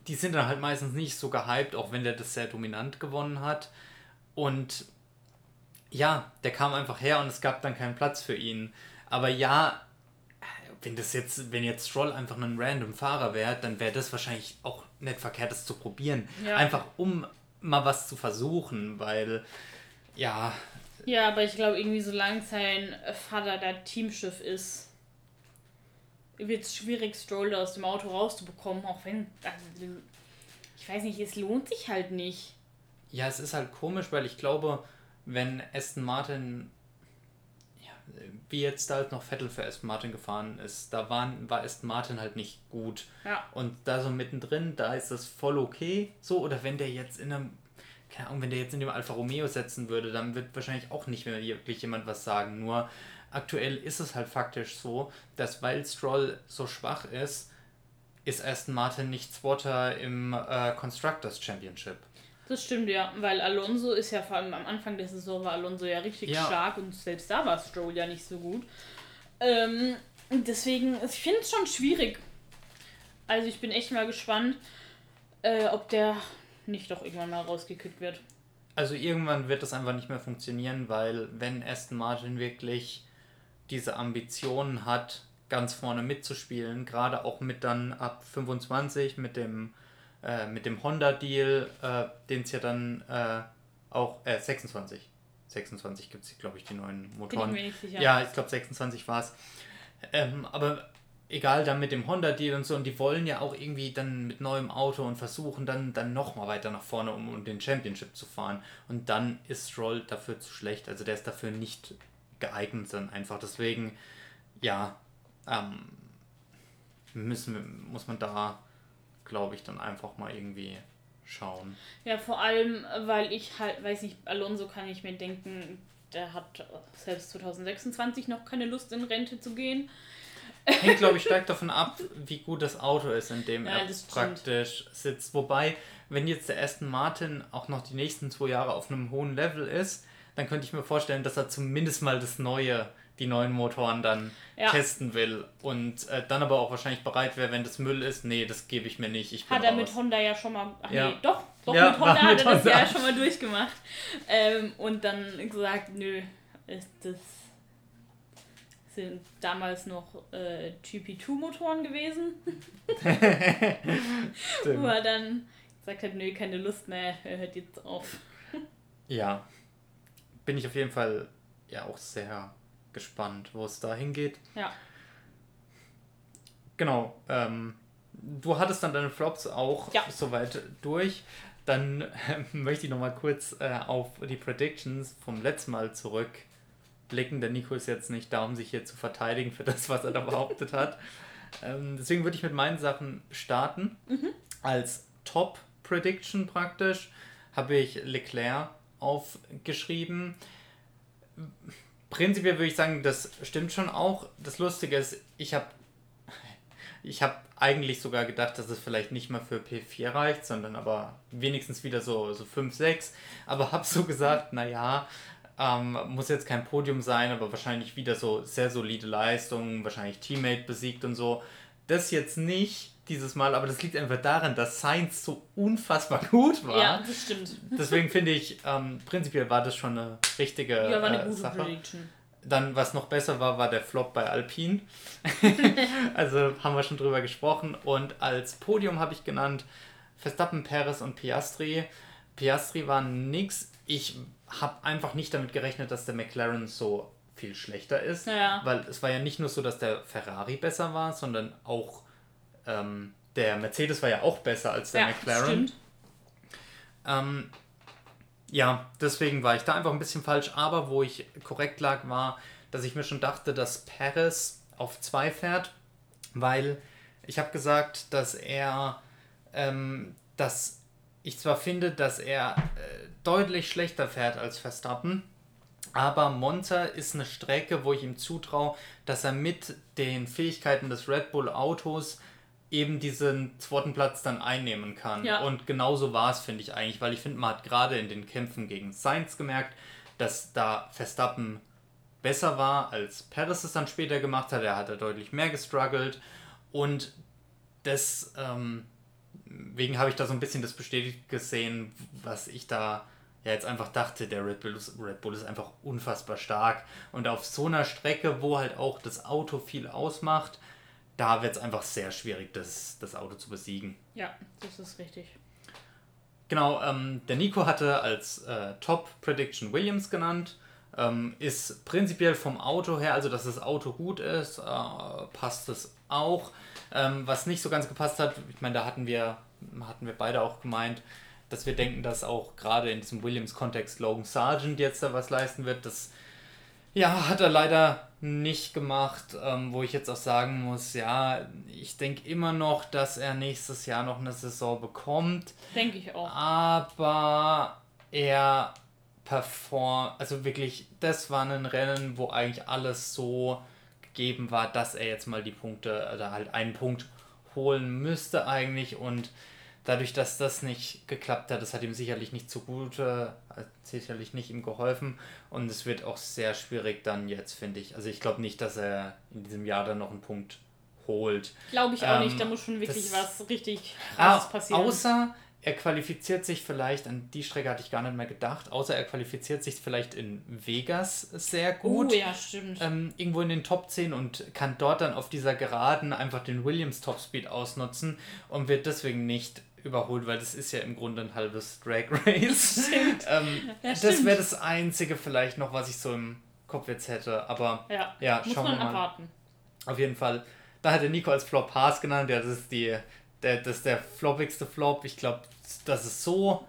die sind dann halt meistens nicht so gehypt, auch wenn der das sehr dominant gewonnen hat. Und ja, der kam einfach her und es gab dann keinen Platz für ihn. Aber ja, wenn das jetzt, wenn jetzt Stroll einfach ein random Fahrer wäre, dann wäre das wahrscheinlich auch nicht verkehrt, das zu probieren. Ja. Einfach um mal was zu versuchen, weil ja, Ja, aber ich glaube, irgendwie solange sein Vater der Teamchef ist, wird es schwierig, Stroll da aus dem Auto rauszubekommen, auch wenn, also, ich weiß nicht, es lohnt sich halt nicht. Ja, es ist halt komisch, weil ich glaube, wenn Aston Martin ja, wie jetzt da halt noch Vettel für Aston Martin gefahren ist, da waren, war Aston Martin halt nicht gut. Ja. Und da so mittendrin, da ist das voll okay. So, oder wenn der jetzt in einem, keine Ahnung, wenn der jetzt in dem Alfa Romeo setzen würde, dann wird wahrscheinlich auch nicht mehr wirklich jemand was sagen. Nur aktuell ist es halt faktisch so, dass weil Stroll so schwach ist, ist Aston Martin nicht Spotter im äh, Constructors Championship. Das stimmt ja, weil Alonso ist ja vor allem am Anfang der Saison war Alonso ja richtig Ja. stark und selbst da war Stroll ja nicht so gut. Ähm, deswegen, ich finde es schon schwierig. Also ich bin echt mal gespannt, äh, ob der nicht doch irgendwann mal rausgekickt wird. Also irgendwann wird das einfach nicht mehr funktionieren, weil wenn Aston Martin wirklich diese Ambitionen hat, ganz vorne mitzuspielen, gerade auch mit dann ab 25 mit dem äh, mit dem Honda-Deal, äh, den es ja dann äh, auch äh, 26. 26 gibt es, glaube ich, die neuen Bin ich Motoren. mir nicht sicher. Ja, ich glaube 26 war es. Ähm, aber egal, dann mit dem Honda-Deal und so, und die wollen ja auch irgendwie dann mit neuem Auto und versuchen dann, dann nochmal weiter nach vorne, um, um den Championship zu fahren. Und dann ist Stroll dafür zu schlecht. Also der ist dafür nicht geeignet dann einfach. Deswegen, ja, ähm, müssen, muss man da, glaube ich, dann einfach mal irgendwie schauen. Ja, vor allem, weil ich halt, weiß nicht, Alonso kann ich mir denken, der hat selbst 2026 noch keine Lust in Rente zu gehen. Hängt, glaube ich, stark davon ab, wie gut das Auto ist, in dem Ja, er praktisch sitzt. Wobei, wenn jetzt der Aston Martin auch noch die nächsten zwei Jahre auf einem hohen Level ist, dann könnte ich mir vorstellen, dass er zumindest mal das Neue, die neuen Motoren dann Ja. testen will. Und äh, dann aber auch wahrscheinlich bereit wäre, wenn das Müll ist, nee, das gebe ich mir nicht. Ich bin Hat er raus. mit Honda ja schon mal. Ach Ja. nee, doch, doch Ja, mit Honda hat er das ja schon mal durchgemacht. Ähm, und dann gesagt, nö, ist das sind damals noch äh, GP2-Motoren gewesen, wo er dann gesagt hat, nö, keine Lust mehr, er hört jetzt auf. Ja, bin ich auf jeden Fall ja auch sehr gespannt, wo es da hingeht. Ja. Genau. Ähm, du hattest dann deine Flops auch Ja. soweit durch. Dann ähm, möchte ich nochmal kurz äh, auf die Predictions vom letzten Mal zurückblicken. Der Nico ist jetzt nicht da, um sich hier zu verteidigen für das, was er da behauptet hat. Ähm, deswegen würde ich mit meinen Sachen starten. Als Top-Prediction praktisch habe ich Leclerc aufgeschrieben. Prinzipiell würde ich sagen, das stimmt schon auch. Das Lustige ist, ich habe Ich habe eigentlich sogar gedacht, dass es vielleicht nicht mal für P4 reicht, sondern aber wenigstens wieder so, so 5, 6. Aber habe so gesagt, naja, ähm, muss jetzt kein Podium sein, aber wahrscheinlich wieder so sehr solide Leistungen, wahrscheinlich Teammate besiegt und so. Das jetzt nicht dieses Mal, aber das liegt einfach daran, dass Science so unfassbar gut war. Ja, das stimmt. Deswegen finde ich, ähm, prinzipiell war das schon eine richtige Ja, war eine äh, gute Sache. Prediction. Dann, was noch besser war, war der Flop bei Alpine. also haben wir schon drüber gesprochen. Und als Podium habe ich genannt Verstappen, Perez und Piastri. Piastri war nix. Ich habe einfach nicht damit gerechnet, dass der McLaren so viel schlechter ist. Ja. Weil es war ja nicht nur so, dass der Ferrari besser war, sondern auch ähm, der Mercedes war ja auch besser als der Ja, McLaren. stimmt. Ähm, ja, deswegen war ich da einfach ein bisschen falsch. Aber wo ich korrekt lag, war, dass ich mir schon dachte, dass Perez auf 2 fährt, weil ich habe gesagt, dass er, ähm, dass ich zwar finde, dass er äh, deutlich schlechter fährt als Verstappen, aber Monza ist eine Strecke, wo ich ihm zutraue, dass er mit den Fähigkeiten des Red Bull Autos eben diesen zweiten Platz dann einnehmen kann. Ja. Und genauso war es, finde ich eigentlich, weil ich finde, man hat gerade in den Kämpfen gegen Sainz gemerkt, dass da Verstappen besser war, als Perez es dann später gemacht hat. Er hat da deutlich mehr gestruggelt und das, ähm, wegen habe ich da so ein bisschen das bestätigt gesehen, was ich da ja jetzt einfach dachte, der Red Bull, ist, Red Bull ist einfach unfassbar stark. Und auf so einer Strecke, wo halt auch das Auto viel ausmacht, da wird es einfach sehr schwierig, das, das Auto zu besiegen. Ja, das ist richtig. Genau, ähm, der Nico hatte als äh, Top Prediction Williams genannt. Ähm, ist prinzipiell vom Auto her, also dass das Auto gut ist, äh, passt es auch. Ähm, was nicht so ganz gepasst hat, ich meine, da hatten wir, hatten wir beide auch gemeint, dass wir denken, dass auch gerade in diesem Williams-Kontext Logan Sargent jetzt da was leisten wird. Das ja, hat er leider nicht gemacht, ähm, wo ich jetzt auch sagen muss, ja, ich denke immer noch, dass er nächstes Jahr noch eine Saison bekommt. Denke ich auch. Aber er performt, also wirklich, das war ein Rennen, wo eigentlich alles so gegeben war, dass er jetzt mal die Punkte oder halt einen Punkt holen müsste eigentlich und dadurch, dass das nicht geklappt hat, das hat ihm sicherlich nicht zugute, hat sicherlich nicht ihm geholfen und es wird auch sehr schwierig dann jetzt, finde ich. Also ich glaube nicht, dass er in diesem Jahr dann noch einen Punkt holt. Glaube ich auch Ähm, nicht. Da muss schon wirklich was richtig Ah, krasses passieren. außer er qualifiziert sich vielleicht, an die Strecke hatte ich gar nicht mehr gedacht, außer er qualifiziert sich vielleicht in Vegas sehr gut. Oh ja, stimmt. Ähm, irgendwo in den Top 10 und kann dort dann auf dieser Geraden einfach den Williams Topspeed ausnutzen und wird deswegen nicht überholt, weil das ist ja im Grunde ein halbes Drag Race. ähm, Ja, das wäre das Einzige vielleicht noch, was ich so im Kopf jetzt hätte. Aber ja, ja, schauen wir mal. abwarten. Auf jeden Fall. Da hat der Nico als Flop Haas genannt. Ja, das ist die, der, das ist der floppigste Flop. Ich glaube, das ist so.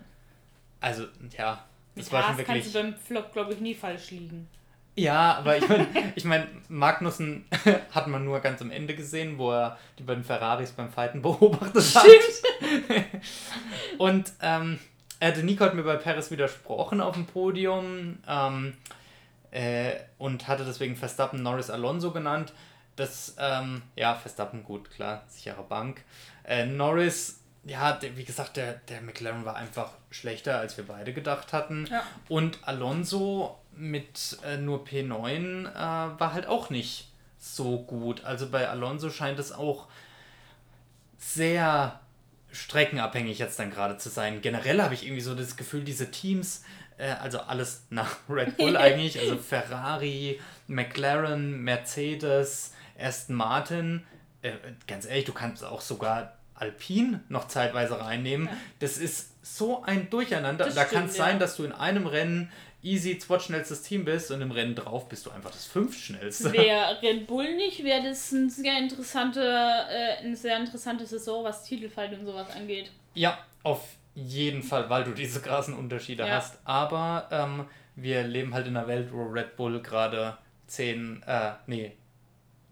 Also, ja, das Mit war schon Haas wirklich. kannst du beim Flop, glaube ich, nie falsch liegen. Ja, aber ich meine, ich mein, Magnussen hat man nur ganz am Ende gesehen, wo er die beiden Ferraris beim Fighten beobachtet hat. Und ähm, äh, der Nico hat mir bei Paris widersprochen auf dem Podium ähm, äh, und hatte deswegen Verstappen Norris Alonso genannt. Das, ähm, ja, Verstappen gut, klar, sichere Bank. Äh, Norris, ja, der, wie gesagt, der, der McLaren war einfach schlechter, als wir beide gedacht hatten. Ja. Und Alonso mit äh, nur P9 äh, war halt auch nicht so gut. Also bei Alonso scheint es auch sehr streckenabhängig jetzt dann gerade zu sein. Generell habe ich irgendwie so das Gefühl, diese Teams, äh, also alles nach Red Bull eigentlich, also Ferrari, McLaren, Mercedes, Aston Martin, äh, ganz ehrlich, du kannst auch sogar Alpine noch zeitweise reinnehmen. Das ist so ein Durcheinander. Das da kann es sein, ja. dass du in einem Rennen easy zweitschnellstes Team bist und im Rennen drauf bist du einfach das fünftschnellste. Wäre Red Bull nicht, wäre das ein sehr interessante, äh, eine sehr interessante Saison, was Titelfight und sowas angeht. Ja, auf jeden Fall, weil du diese krassen Unterschiede Ja. hast. Aber ähm, wir leben halt in einer Welt, wo Red Bull gerade 10, äh, nee,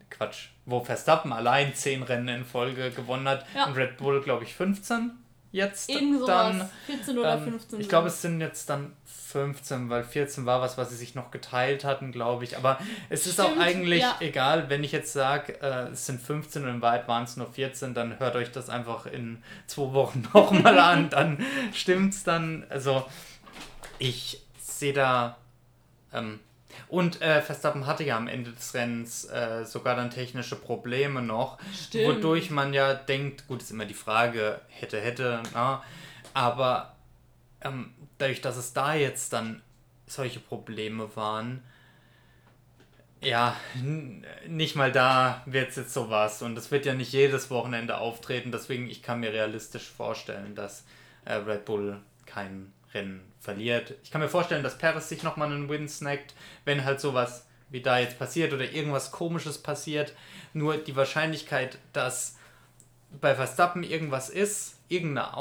Quatsch, wo Verstappen allein 10 Rennen in Folge gewonnen hat Ja. und Red Bull, glaube ich, 15. jetzt Irgend dann. sowas. 14 oder Ähm, 15. ich glaube, es sind jetzt dann 15, weil 14 war was, was sie sich noch geteilt hatten, glaube ich. Aber es ist auch Stimmt, eigentlich ja. egal, wenn ich jetzt sage, äh, es sind 15 und in Wahrheit waren es nur 14, dann hört euch das einfach in zwei Wochen nochmal an, dann stimmt's dann. Also ich sehe da. Ähm, und äh, Verstappen hatte ja am Ende des Rennens äh, sogar dann technische Probleme noch, Stimmt. wodurch man ja denkt, gut, ist immer die Frage, hätte, hätte, na, aber ähm, dadurch, dass es da jetzt dann solche Probleme waren, ja, nicht mal da wird es jetzt sowas und es wird ja nicht jedes Wochenende auftreten, deswegen ich kann mir realistisch vorstellen, dass äh, Red Bull kein Rennen verliert. Ich kann mir vorstellen, dass Perez sich nochmal einen Win snackt, wenn halt sowas wie da jetzt passiert oder irgendwas komisches passiert. Nur die Wahrscheinlichkeit, dass bei Verstappen irgendwas ist, irgendeine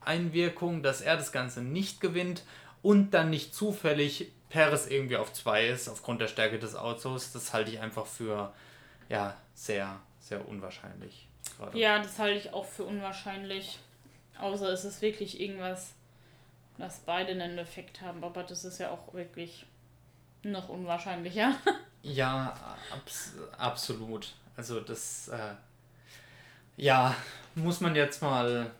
Außeneinwirkung, dass er das Ganze nicht gewinnt und dann nicht zufällig Perez irgendwie auf 2 ist, aufgrund der Stärke des Autos, das halte ich einfach für ja, sehr, sehr unwahrscheinlich. Gerade. Ja, das halte ich auch für unwahrscheinlich. Außer es ist wirklich irgendwas, dass beide einen Effekt haben. Aber das ist ja auch wirklich noch unwahrscheinlicher. Ja, abs absolut. Also das, äh, ja, muss man jetzt mal,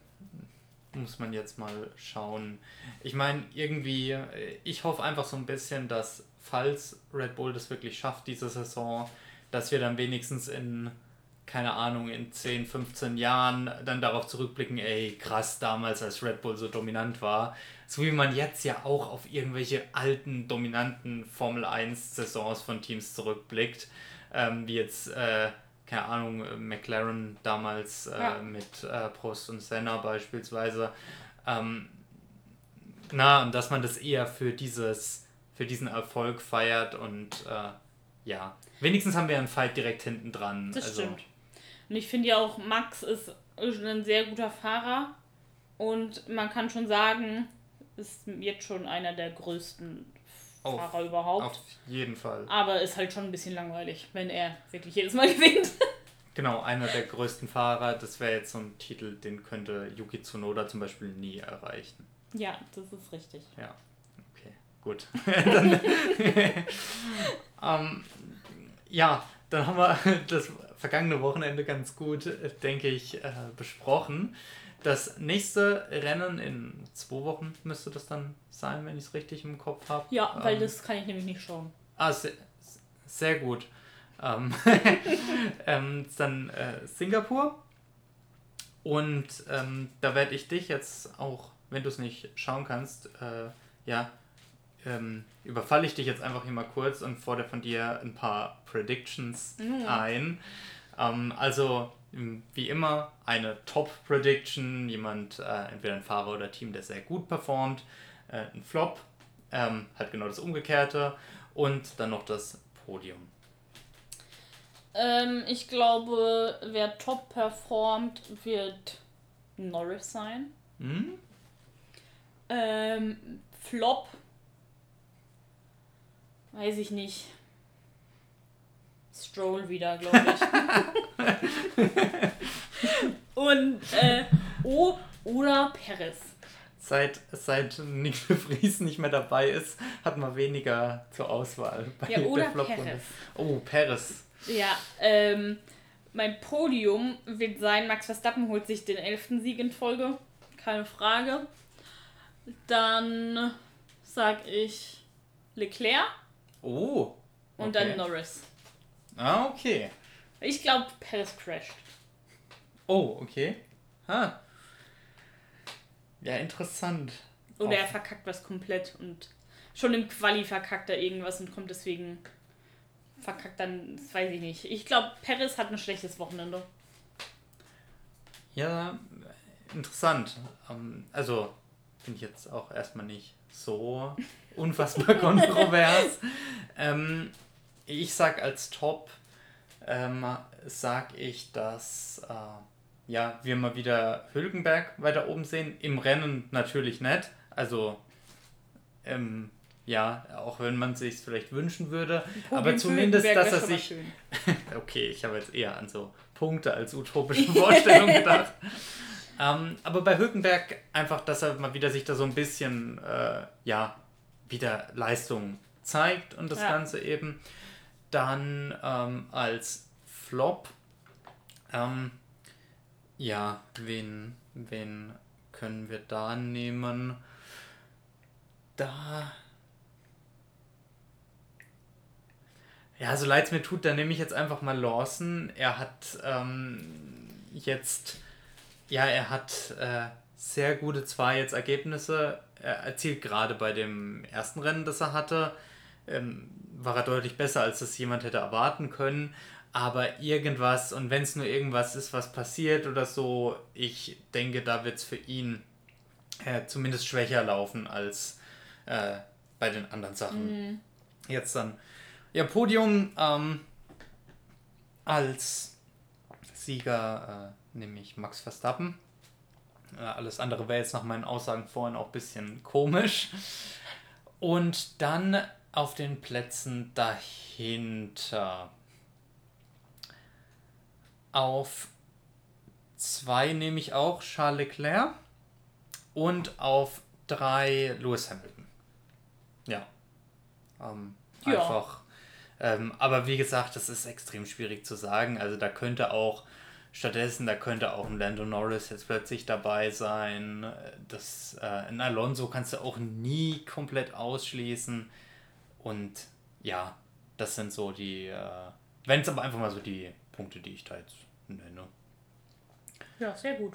muss man jetzt mal schauen. Ich meine, irgendwie, äh, ich hoffe einfach so ein bisschen, dass falls Red Bull das wirklich schafft diese Saison, dass wir dann wenigstens in, keine Ahnung, in 10, 15 Jahren dann darauf zurückblicken, ey, krass, damals als Red Bull so dominant war. So wie man jetzt ja auch auf irgendwelche alten, dominanten Formel 1 Saisons von Teams zurückblickt. Ähm, wie jetzt, äh, keine Ahnung, äh, McLaren damals äh, Ja. mit äh, Prost und Senna beispielsweise. Ähm, na, und dass man das eher für dieses, für diesen Erfolg feiert und äh, ja. Wenigstens haben wir einen Fight direkt hinten dran. Das also, stimmt. Und ich finde ja auch, Max ist ein sehr guter Fahrer. Und man kann schon sagen, ist jetzt schon einer der größten Auf- Fahrer überhaupt. Auf jeden Fall. Aber ist halt schon ein bisschen langweilig, wenn er wirklich jedes Mal gewinnt. Genau, einer der größten Fahrer. Das wäre jetzt so ein Titel, den könnte Yuki Tsunoda zum Beispiel nie erreichen. ja, das ist richtig. Ja, okay, gut. dann, ähm, ja, dann haben wir das vergangene Wochenende ganz gut, äh, denke ich, äh, besprochen. Das nächste Rennen in zwei Wochen müsste das dann sein, wenn ich es richtig im Kopf habe. Ja, weil Ähm, das kann ich nämlich nicht schauen. Ah, sehr, sehr gut. Ähm, ähm, dann äh, Singapur. Und ähm, da werde ich dich jetzt auch, wenn du es nicht schauen kannst, äh, ja, ähm, überfalle ich dich jetzt einfach hier mal kurz und fordere von dir ein paar Predictions ein. Ähm, also, wie immer, eine Top-Prediction, jemand, äh, entweder ein Fahrer oder Team, der sehr gut performt, äh, ein Flop, ähm, halt genau das Umgekehrte und dann noch das Podium. Ähm, ich glaube, wer top performt, wird Norris sein. Hm? Ähm, Flop. Weiß ich nicht. Stroll wieder, glaube ich. Und, äh, oh, oder Perez. Seit, seit Nick de Vries nicht mehr dabei ist, hat man weniger zur Auswahl bei Ja, oder. Perez. Oh, Perez. Ja, ähm, mein Podium wird sein, Max Verstappen holt sich den elften Sieg in Folge. Keine Frage. Dann sag ich Leclerc Oh. und okay. dann Norris. Ah, okay. Ich glaube, Perez crasht. Oh, okay. Ha. Ja, interessant. Oder er Auf- verkackt was komplett und schon im Quali verkackt er irgendwas und kommt deswegen verkackt dann, das weiß ich nicht. Ich glaube, Perez hat ein schlechtes Wochenende. Ja, interessant. Ähm, also, finde ich jetzt auch erstmal nicht so unfassbar kontrovers. ähm, ich sag als Top, ähm, sag ich, dass äh, ja, wir mal wieder Hülkenberg weiter oben sehen. Im Rennen natürlich nicht. Also, ähm, ja, auch wenn man sich vielleicht wünschen würde. aber Podium für zumindest, dass er sich. Okay, ich habe jetzt eher an so Punkte als utopische Vorstellung gedacht. Ähm, aber bei Hülkenberg einfach, dass er mal wieder sich da so ein bisschen, äh, ja, wieder Leistung zeigt und das Ja. Ganze eben. Dann ähm, als Flop, ähm, ja, wen, wen können wir da nehmen? Da. Ja, so leid es mir tut, da nehme ich jetzt einfach mal Lawson. Er hat ähm, jetzt, ja, er hat äh, sehr gute zwei jetzt Ergebnisse er erzielt. Gerade bei dem ersten Rennen, das er hatte, ähm, war er deutlich besser, als es jemand hätte erwarten können. Aber irgendwas, und wenn es nur irgendwas ist, was passiert oder so, ich denke, da wird es für ihn äh, zumindest schwächer laufen als äh, bei den anderen Sachen. Jetzt dann. Ja, Podium ähm, als Sieger äh, nehme ich Max Verstappen. Äh, alles andere wäre jetzt nach meinen Aussagen vorhin auch ein bisschen komisch. Und dann auf den Plätzen dahinter. Auf zwei nehme ich auch Charles Leclerc und auf drei Lewis Hamilton. Ja. Ähm, Ja. Einfach. Ähm, aber wie gesagt, das ist extrem schwierig zu sagen. Also da könnte auch stattdessen, da könnte auch ein Lando Norris jetzt plötzlich dabei sein. Das, äh, ein Alonso kannst du auch nie komplett ausschließen. Und ja, das sind so die, äh, wenn es aber einfach mal so die Punkte, die ich da jetzt nenne. Ja, sehr gut.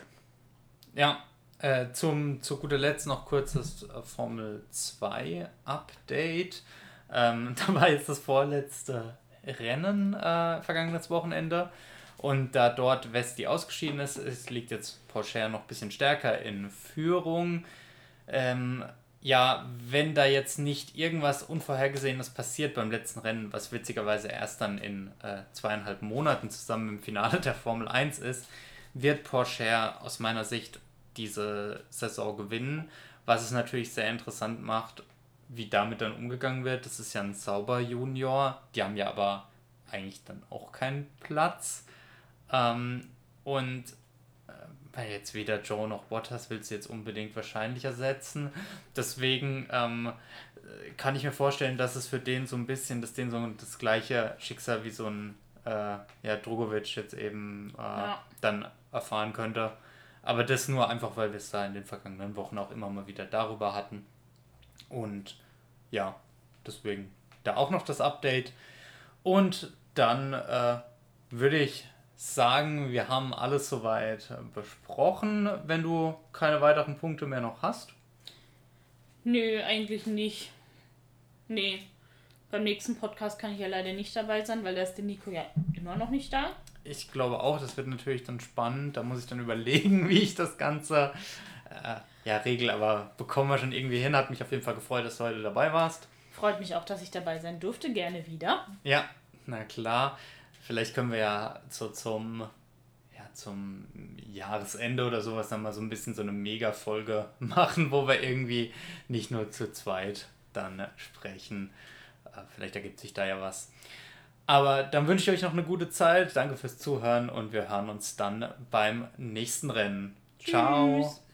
Ja, äh, zum, zu guter Letzt noch kurzes äh, Formel 2 Update. Ähm, da war jetzt das vorletzte Rennen äh, vergangenes Wochenende. Und da dort Vesti ausgeschieden ist, ist liegt jetzt Porsche noch ein bisschen stärker in Führung. Ähm, ja, wenn da jetzt nicht irgendwas Unvorhergesehenes passiert beim letzten Rennen, was witzigerweise erst dann in äh, zweieinhalb Monaten zusammen im Finale der Formel 1 ist, wird Porsche aus meiner Sicht diese Saison gewinnen, was es natürlich sehr interessant macht, wie damit dann umgegangen wird. Das ist ja ein Sauber Junior, die haben ja aber eigentlich dann auch keinen Platz. Ähm, und äh, weil jetzt weder Joe noch Bottas willst du jetzt unbedingt wahrscheinlich ersetzen. Deswegen ähm, äh, kann ich mir vorstellen, dass es für den so ein bisschen, dass den so das gleiche Schicksal wie so ein äh, ja, Drogovic jetzt eben äh, Ja. dann erfahren könnte. Aber das nur einfach, weil wir es da in den vergangenen Wochen auch immer mal wieder darüber hatten. Und ja, deswegen da auch noch das Update. Und dann äh, würde ich sagen, wir haben alles soweit besprochen, wenn du keine weiteren Punkte mehr noch hast. Nö, eigentlich nicht. Nee. Beim nächsten Podcast kann ich ja leider nicht dabei sein, weil da ist der Nico ja immer noch nicht da. Ich glaube auch, das wird natürlich dann spannend. Da muss ich dann überlegen, wie ich das Ganze äh, ja regel, aber bekommen wir schon irgendwie hin. Hat mich auf jeden Fall gefreut, dass du heute dabei warst. Freut mich auch, dass ich dabei sein durfte. Gerne wieder. Ja, na klar. Vielleicht können wir ja so zum, ja, zum Jahresende oder sowas dann mal so ein bisschen so eine Mega-Folge machen, wo wir irgendwie nicht nur zu zweit dann sprechen. Äh, Vielleicht ergibt sich da ja was. Aber dann wünsche ich euch noch eine gute Zeit. Danke fürs Zuhören und wir hören uns dann beim nächsten Rennen. Ciao. Tschüss.